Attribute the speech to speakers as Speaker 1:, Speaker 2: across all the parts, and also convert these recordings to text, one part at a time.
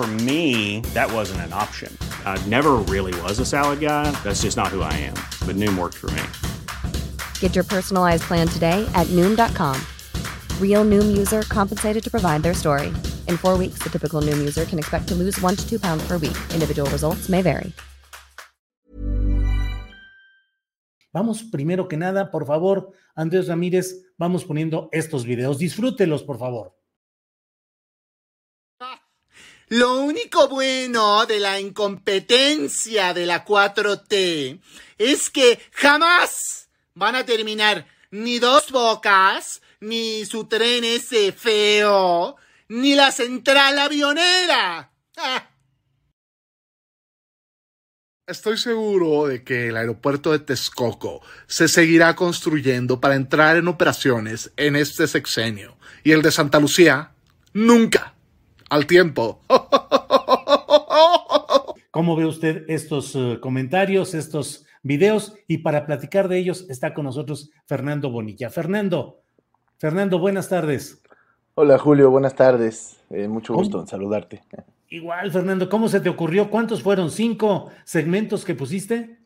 Speaker 1: For me, that wasn't an option. I never really was a salad guy. That's just not who I am. But Noom worked for me.
Speaker 2: Get your personalized plan today at Noom.com. Real Noom user compensated to provide their story. In four weeks, the typical Noom user can expect to lose one to two pounds per week. Individual results may vary.
Speaker 3: Vamos, primero que nada, por favor, Andrés Ramírez, vamos poniendo estos videos. Disfrútelos, por favor.
Speaker 4: Lo único bueno de la incompetencia de la 4T es que jamás van a terminar ni dos bocas, ni su tren ese feo, ni la central avionera. Ah.
Speaker 5: Estoy seguro de que el aeropuerto de Texcoco se seguirá construyendo para entrar en operaciones en este sexenio y el de Santa Lucía nunca al tiempo.
Speaker 3: ¿Cómo ve usted estos uh, comentarios, estos videos? Y para platicar de ellos está con nosotros Fernando Bonilla. Fernando, Fernando, buenas tardes.
Speaker 6: Hola Julio, buenas tardes. Eh, mucho gusto en saludarte.
Speaker 3: Igual, Fernando, ¿cómo se te ocurrió? ¿Cuántos fueron? ¿Cinco segmentos que pusiste?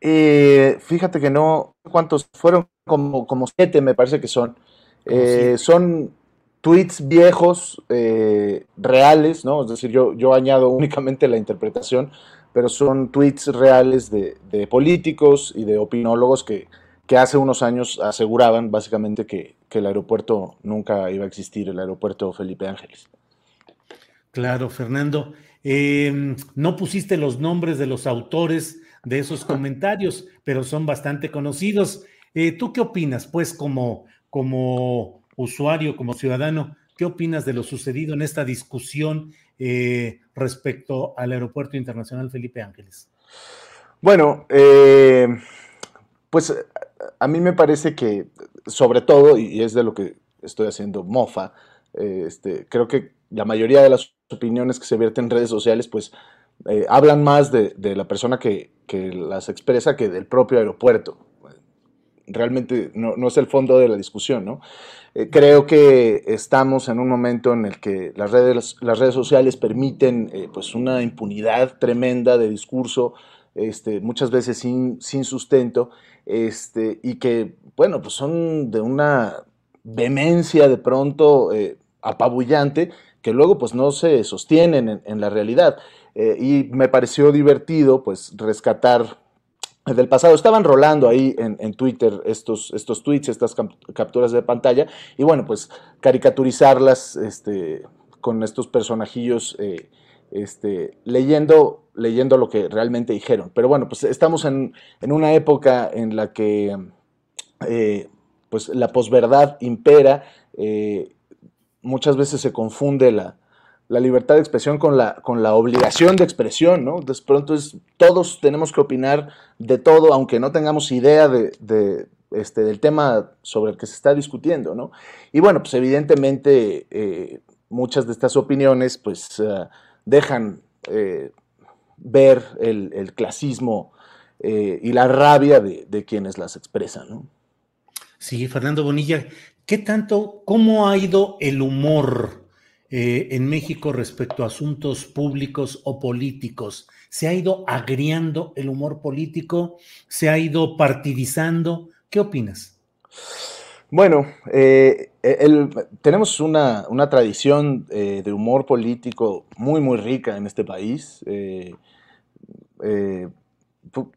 Speaker 6: Eh, fíjate que no, ¿cuántos fueron? Como, como siete me parece que son. Eh, son tweets viejos, eh, reales, ¿no? Es decir, yo, yo añado únicamente la interpretación, pero son tweets reales de, políticos y de opinólogos que, que, hace unos años aseguraban básicamente que, el aeropuerto nunca iba a existir, el aeropuerto Felipe Ángeles.
Speaker 3: Claro, Fernando. Em, no pusiste los nombres de los autores de esos comentarios, pero son bastante conocidos. Eh, ¿Tú qué opinas, pues, como, como usuario, como ciudadano, ¿qué opinas de lo sucedido en esta discusión eh, respecto al Aeropuerto Internacional Felipe Ángeles?
Speaker 6: Bueno, eh, pues a mí me parece que, sobre todo, y es de lo que estoy haciendo mofa, eh, este, creo que la mayoría de las opiniones que se vierten en redes sociales, pues hablan más de, la persona que, que, las expresa que del propio aeropuerto. Realmente no, no, es el fondo de la discusión, ¿no? Eh, creo que estamos en un momento en el que las redes, las redes sociales permiten eh, pues una impunidad tremenda de discurso, este, muchas veces sin, sin sustento, este, y que, bueno, pues son de una vehemencia de pronto eh, apabullante que luego pues no se sostienen en, en la realidad. y me pareció divertido pues rescatar del pasado. Estaban rolando ahí en, Twitter estos, estos tweets, estas capturas de pantalla, y bueno, pues caricaturizarlas este, con estos personajillos eh, este, leyendo, leyendo lo que realmente dijeron. Pero bueno, pues estamos en, una época en la que eh, pues la posverdad impera, eh, muchas veces se confunde la, la libertad de expresión con la, con la obligación de expresión, ¿no? De pronto es, todos tenemos que opinar de todo, aunque no tengamos idea de, este, del tema sobre el que se está discutiendo, ¿no? Y bueno, pues evidentemente eh, muchas de estas opiniones pues eh, dejan eh, ver el, clasismo y la rabia de, de, quienes las expresan, ¿no?
Speaker 3: Sí, Fernando Bonilla, ¿qué tanto, cómo ha ido el humor eh, en México respecto a asuntos públicos o políticos? ¿Se ha ido agriando el humor político? ¿Se ha ido partidizando? ¿Qué opinas?
Speaker 6: Bueno, eh, tenemos una, tradición eh, de humor político muy, muy rica en este país. Eh,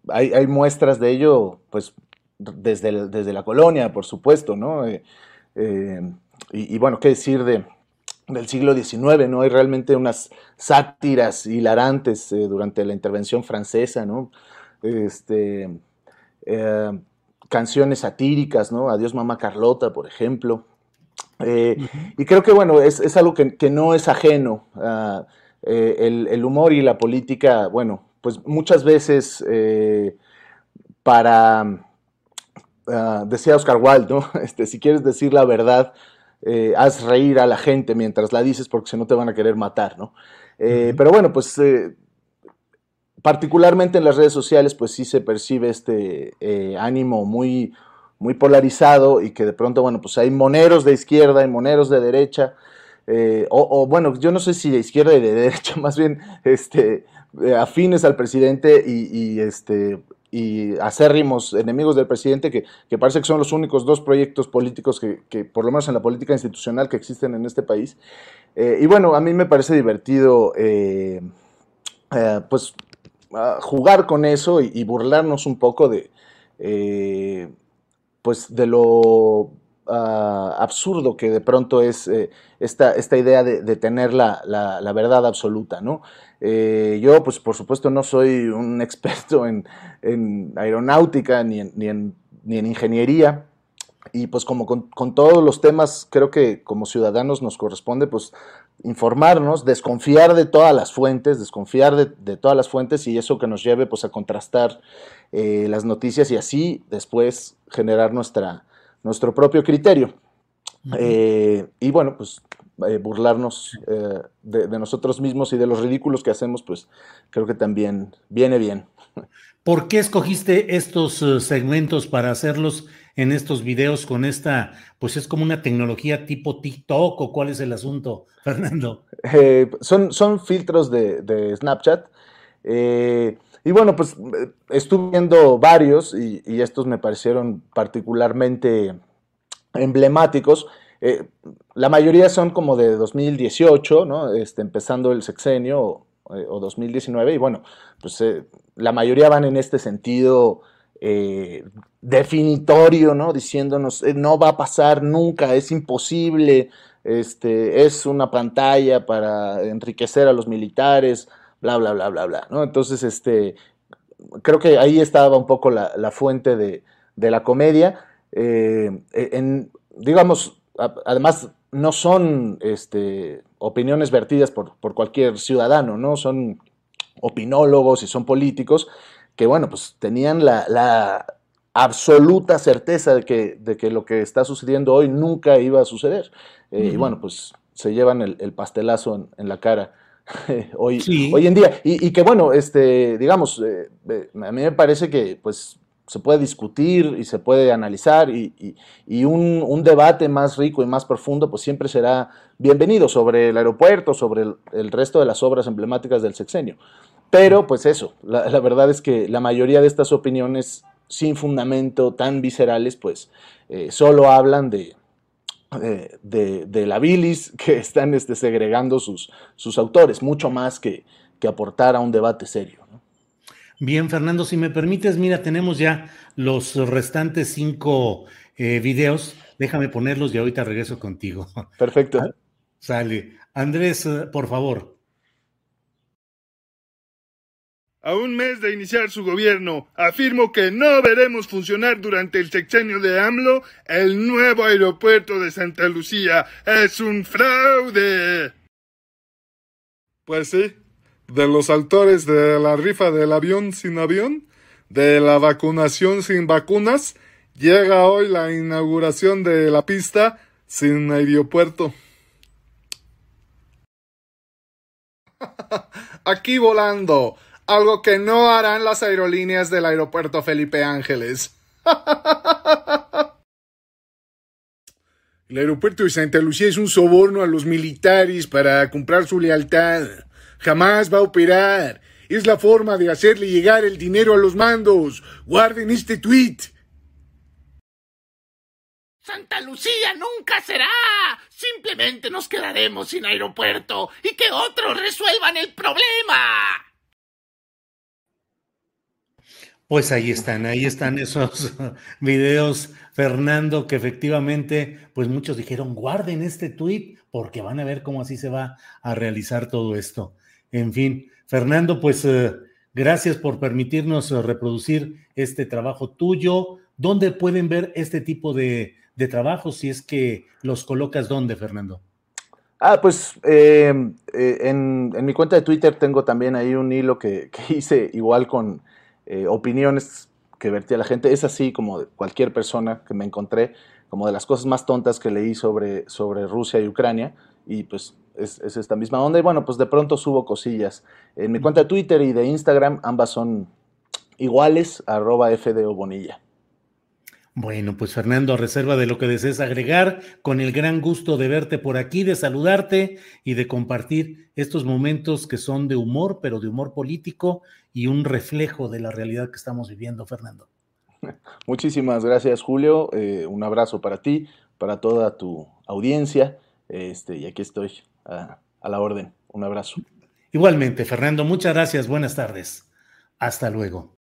Speaker 6: hay, muestras de ello, pues, desde, desde la colonia, por supuesto, ¿no? Y, bueno, qué decir de, del siglo XIX, ¿no? Hay realmente unas sátiras hilarantes durante la intervención francesa, ¿no? Este, canciones satíricas, ¿no? Adiós Mamá Carlota, por ejemplo. Eh, y creo que, bueno, es, algo que, no es ajeno. Eh, el, humor y la política, bueno, pues muchas veces eh, para, ah, decía Oscar Wilde, ¿no? Este, si quieres decir la verdad, haz reír a la gente mientras la dices porque si no te van a querer matar, ¿no? Pero bueno, pues particularmente en las redes sociales, pues sí se percibe este eh, ánimo muy, muy polarizado y que de pronto, bueno, pues hay moneros de izquierda y moneros de derecha, eh, o, bueno, yo no sé si de izquierda y de derecha, más bien este, eh, afines al presidente y, este, y acérrimos enemigos del presidente, que, parece que son los únicos dos proyectos políticos que, por lo menos en la política institucional, que existen en este país. y bueno, a mí me parece divertido, pues jugar con eso y, burlarnos un poco de, eh, pues de lo ah, absurdo que de pronto es eh, esta, esta, idea de, tener la, verdad absoluta, ¿no? Eh, yo, pues por supuesto, no soy un experto en, aeronáutica ni ni en ingeniería, y pues como con, todos los temas, creo que como ciudadanos nos corresponde pues informarnos, desconfiar de todas las fuentes, desconfiar de, todas las fuentes y eso que nos lleve pues a contrastar eh, las noticias y así después generar nuestra, nuestro propio criterio. Eh, y bueno, pues eh, burlarnos de, de, nosotros mismos y de los ridículos que hacemos, pues creo que también viene bien.
Speaker 3: ¿Por qué escogiste estos segmentos para hacerlos en estos videos con esta, pues es como una tecnología tipo TikTok o cuál es el asunto, Fernando?
Speaker 6: Eh, son, son filtros de, Snapchat. Eh, y bueno, pues eh, estuve viendo varios y, estos me parecieron particularmente emblemáticos. La mayoría son como de 2018, ¿no? Este, empezando el sexenio o, o 2019 y bueno, pues la mayoría van en este sentido eh, definitorio, ¿no? Diciéndonos, eh, no va a pasar nunca, es imposible, este, es una pantalla para enriquecer a los militares, bla, bla, bla, bla, bla, ¿no? Entonces, este, creo que ahí estaba un poco la, fuente de, la comedia. Eh, digamos, además, no son este, opiniones vertidas por, por cualquier ciudadano, ¿no? Son opinólogos y son políticos que bueno, pues tenían la, absoluta certeza de que, de que, lo que está sucediendo hoy nunca iba a suceder. Eh, y bueno, pues se llevan el, pastelazo en, la cara hoy, hoy en día. Y, que bueno, este, digamos, eh, eh, a mí me parece que pues se puede discutir y se puede analizar y, un, debate más rico y más profundo pues siempre será bienvenido sobre el aeropuerto, sobre el resto de las obras emblemáticas del sexenio. Pero pues eso, la, verdad es que la mayoría de estas opiniones sin fundamento, tan viscerales, pues eh, solo hablan de, de, la bilis que están este, segregando sus, sus autores, mucho más que, que aportar a un debate serio.
Speaker 3: Bien, Fernando, si me permites, mira, tenemos ya los restantes cinco eh, videos. Déjame ponerlos y ahorita regreso contigo.
Speaker 6: Perfecto.
Speaker 3: Sale. Andrés, por favor.
Speaker 7: A un mes de iniciar su gobierno, afirmo que no veremos funcionar durante el sexenio de AMLO el nuevo aeropuerto de Santa Lucía. Es un fraude.
Speaker 5: Pues sí, de los autores de la rifa del avión sin avión, de la vacunación sin vacunas, llega hoy la inauguración de la pista sin aeropuerto. Aquí volando algo que no harán las aerolíneas del aeropuerto Felipe Ángeles.
Speaker 7: El aeropuerto de Santa Lucía es un soborno a los militares para comprar su lealtad. Jamás va a operar. Es la forma de hacerle llegar el dinero a los mandos. Guarden este tweet.
Speaker 4: Santa Lucía nunca será. Simplemente nos quedaremos sin aeropuerto y que otros resuelvan el problema.
Speaker 3: Pues ahí están, ahí están esos videos, Fernando, que efectivamente, pues muchos dijeron, guarden este tweet porque van a ver cómo así se va a realizar todo esto. En fin, Fernando, pues eh, gracias por permitirnos eh, reproducir este trabajo tuyo. ¿Dónde pueden ver este tipo de, de trabajos si es que los colocas dónde, Fernando?
Speaker 6: Ah, pues eh, en, en, mi cuenta de Twitter tengo también ahí un hilo que, que hice igual con opiniones que vertía la gente. Es así como cualquier persona que me encontré, como de las cosas más tontas que leí sobre, sobre Rusia y Ucrania. Y pues es, es, esta misma onda. Y bueno, pues de pronto subo cosillas. En mi cuenta de Twitter y de Instagram, ambas son iguales, arroba FDO Bonilla.
Speaker 3: Bueno, pues Fernando, a reserva de lo que desees agregar, con el gran gusto de verte por aquí, de saludarte y de compartir estos momentos que son de humor, pero de humor político y un reflejo de la realidad que estamos viviendo, Fernando.
Speaker 6: Muchísimas gracias, Julio. Eh, un abrazo para ti, para toda tu audiencia. Este, y aquí estoy a, a la orden. Un abrazo.
Speaker 3: Igualmente, Fernando, muchas gracias. Buenas tardes. Hasta luego.